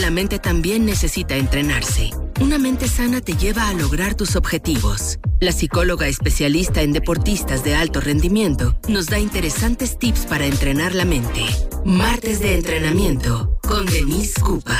La mente también necesita entrenarse. Una mente sana te lleva a lograr tus objetivos. La psicóloga especialista en deportistas de alto rendimiento nos da interesantes tips para entrenar la mente. Martes de entrenamiento con Denise Cupa.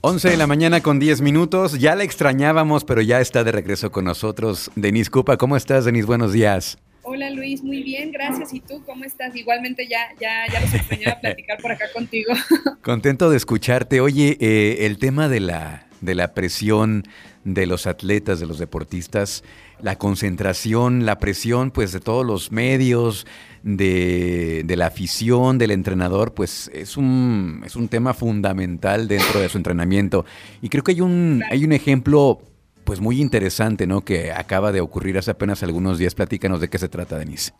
11 de la mañana con 10 minutos. Ya la extrañábamos, pero ya está de regreso con nosotros. Denise Cupa, ¿cómo estás, Denise? Buenos días. Hola Luis, muy bien, gracias. ¿Y tú cómo estás? Igualmente ya, ya, ya los extrañaba platicar por acá contigo. Contento de escucharte. Oye, eh, el tema de la, de la presión de los atletas, de los deportistas, la concentración, la presión pues de todos los medios, de, de, la afición, del entrenador, pues es un, es un tema fundamental dentro de su entrenamiento. Y creo que hay un, hay un ejemplo pues muy interesante, ¿no? Que acaba de ocurrir hace apenas algunos días. Platícanos de qué se trata, Denise.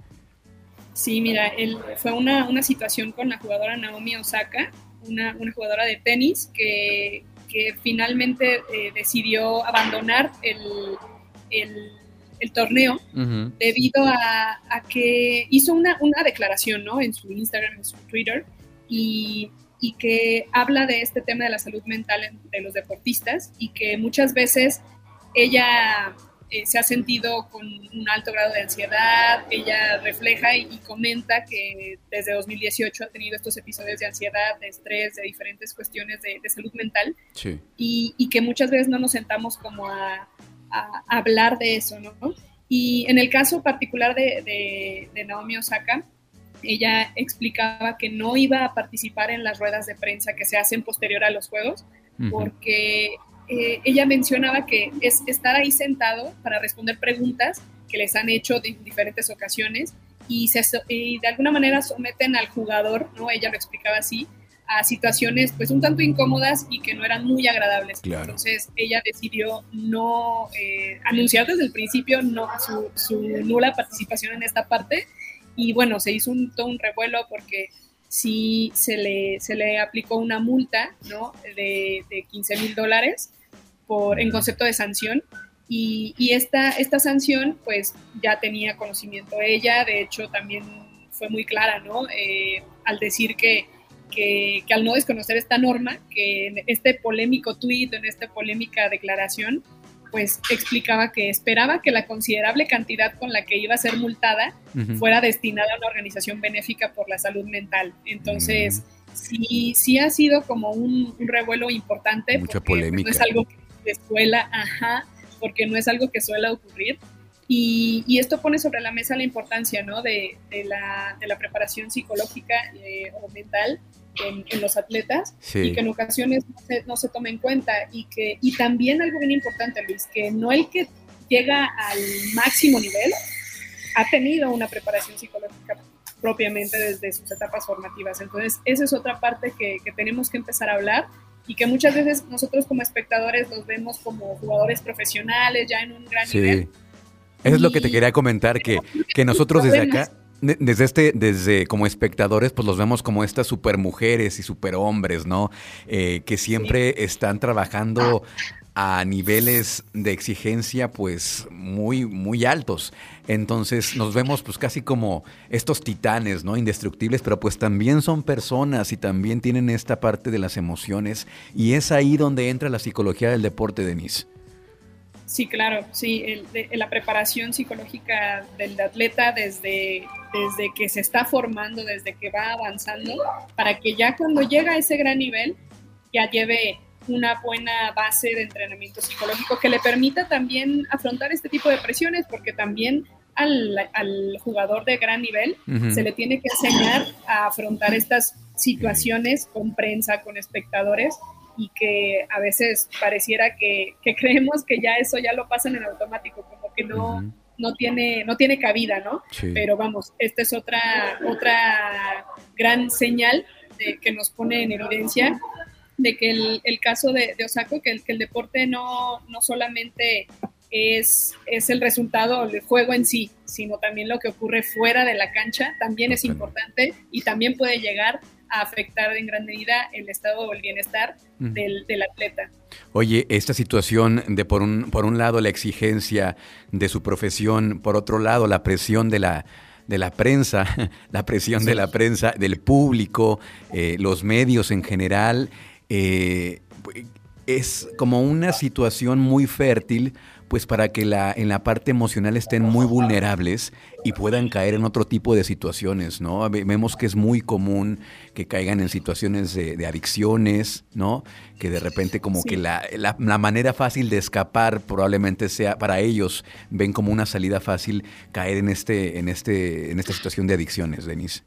Sí, mira, él, fue una, una, situación con la jugadora Naomi Osaka, una, una jugadora de tenis que, que finalmente eh, decidió abandonar el, el, el torneo debido a, a, que hizo una, una declaración ¿no? en su Instagram, en su Twitter, y, y que habla de este tema de la salud mental de los deportistas y que muchas veces ella eh, se ha sentido con un alto grado de ansiedad, ella refleja y, comenta que desde 2018 ha tenido estos episodios de ansiedad, de estrés, de diferentes cuestiones de, salud mental. Y, que muchas veces no nos sentamos como a, hablar de eso, ¿no? Y en el caso particular de, Naomi Osaka, ella explicaba que no iba a participar en las ruedas de prensa que se hacen posterior a los Juegos, porque eh, ella mencionaba que es estar ahí sentado para responder preguntas que les han hecho en diferentes ocasiones y, se, de alguna manera someten al jugador, ¿no? Ella lo explicaba así, a situaciones pues un tanto incómodas y que no eran muy agradables. Entonces ella decidió no eh, anunciar desde el principio no, su, nula participación en esta parte y bueno, se hizo un, todo un revuelo porque sí se le, se le aplicó una multa ¿no? de, de 15 mil dólares por, en concepto de sanción. Y, y, esta, esta sanción, pues ya tenía conocimiento ella, de hecho también fue muy clara, ¿no? Eh, al decir que, que, que, al no desconocer esta norma, que en este polémico tuit, en esta polémica declaración, pues explicaba que esperaba que la considerable cantidad con la que iba a ser multada fuera destinada a una organización benéfica por la salud mental. Entonces, sí, sí ha sido como un, revuelo importante. Mucha pues, polémica. no es algo que de escuela, ajá, porque no es algo que suele ocurrir. Y, y, esto pone sobre la mesa la importancia ¿no? de, de, la, de la, preparación psicológica eh, o mental en, en, los atletas y que en ocasiones no se, no se toma en cuenta. Y, que, y también algo bien importante, Luis, que no el que llega al máximo nivel ha tenido una preparación psicológica propiamente desde sus etapas formativas. Entonces, esa es otra parte que, que tenemos que empezar a hablar y que muchas veces nosotros como espectadores los vemos como jugadores profesionales ya en un gran sí. nivel. Eso es lo que te quería comentar, que, que nosotros desde acá, desde este, desde como espectadores, pues los vemos como estas supermujeres y superhombres, ¿no? Eh, que siempre sí. están trabajando a niveles de exigencia pues muy muy altos. Entonces nos vemos pues casi como estos titanes, ¿no? Indestructibles, pero pues también son personas y también tienen esta parte de las emociones y es ahí donde entra la psicología del deporte, Denise. Sí, claro, sí, el, de, la preparación psicológica del atleta desde, desde que se está formando, desde que va avanzando, para que ya cuando llega a ese gran nivel ya lleve una buena base de entrenamiento psicológico que le permita también afrontar este tipo de presiones, porque también al, al jugador de gran nivel uh -huh. se le tiene que enseñar a afrontar estas situaciones con prensa, con espectadores, y que a veces pareciera que, que creemos que ya eso ya lo pasan en automático, como que no, uh -huh. no, tiene, no tiene cabida, ¿no? Sí. Pero vamos, esta es otra, otra gran señal de, que nos pone en evidencia de que el, el caso de, de Osako, que el, que el deporte no, no solamente es, es, el resultado del juego en sí, sino también lo que ocurre fuera de la cancha, también es importante y también puede llegar a afectar en gran medida el estado o el bienestar uh -huh. del, del, atleta. Oye, esta situación de por un, por un lado la exigencia de su profesión, por otro lado la presión de la de la prensa, la presión sí. de la prensa, del público, eh, los medios en general, eh, es como una situación muy fértil pues para que la, en la parte emocional estén muy vulnerables y puedan caer en otro tipo de situaciones, ¿no? Vemos que es muy común que caigan en situaciones de, adicciones, ¿no? Que de repente como que la, la, manera fácil de escapar probablemente sea para ellos, ven como una salida fácil caer en, este, en, este, en esta situación de adicciones, Denise.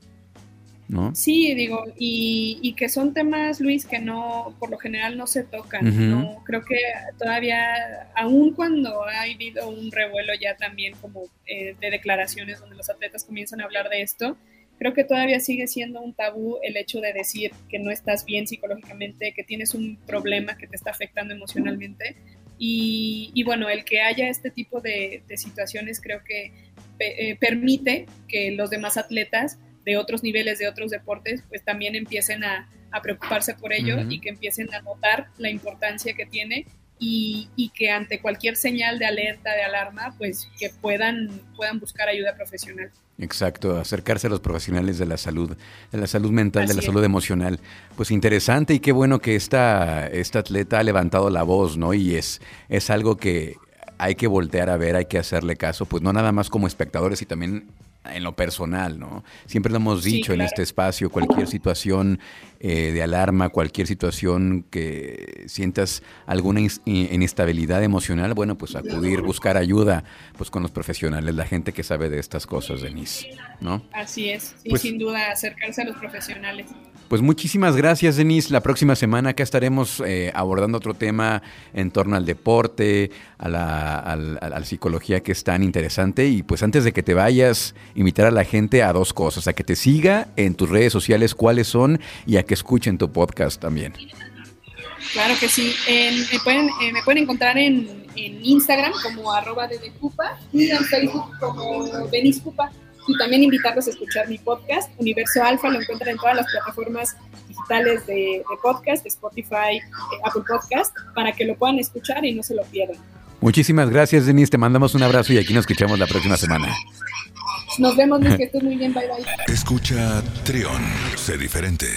Sí, digo, y, que son temas, Luis, que no, por lo general no se tocan. ¿no? Creo que todavía, aun cuando ha habido un revuelo ya también como eh, de declaraciones donde los atletas comienzan a hablar de esto, creo que todavía sigue siendo un tabú el hecho de decir que no estás bien psicológicamente, que tienes un problema que te está afectando emocionalmente. Y, bueno, el que haya este tipo de, situaciones creo que eh, permite que los demás atletas de otros niveles, de otros deportes, pues también empiecen a, preocuparse por ello y que empiecen a notar la importancia que tiene y, que ante cualquier señal de alerta, de alarma, pues que puedan, puedan buscar ayuda profesional. Exacto, acercarse a los profesionales de la salud, de la salud mental, de la salud emocional. Pues interesante y qué bueno que esta, esta atleta ha levantado la voz, ¿no? Y es, es algo que hay que voltear a ver, hay que hacerle caso, pues no nada más como espectadores y también en lo personal, ¿no? Siempre lo hemos dicho en este espacio, cualquier situación eh, de alarma, cualquier situación que sientas alguna inestabilidad emocional, bueno, pues acudir, buscar ayuda, pues con los profesionales, la gente que sabe de estas cosas, Denise, ¿no? Así es, y pues sin duda acercarse a los profesionales. Pues muchísimas gracias, Denise. La próxima semana acá estaremos eh, abordando otro tema en torno al deporte, a la, psicología que es tan interesante. Y pues antes de que te vayas, invitar a la gente a dos cosas, a que te siga en tus redes sociales cuáles son y a que escuchen tu podcast también. Claro que sí. me, pueden, eh, me, pueden, encontrar en, Instagram como arroba de y en Facebook como Cupa. Y también invitarlos a escuchar mi podcast, Universo Alfa, lo encuentran en todas las plataformas digitales de, podcast, Spotify, eh, Apple Podcast, para que lo puedan escuchar y no se lo pierdan. Muchísimas gracias, Denise. Te mandamos un abrazo y aquí nos escuchamos la próxima semana. Nos vemos, que estés muy bien. Bye, bye. Escucha Trión, sé diferente.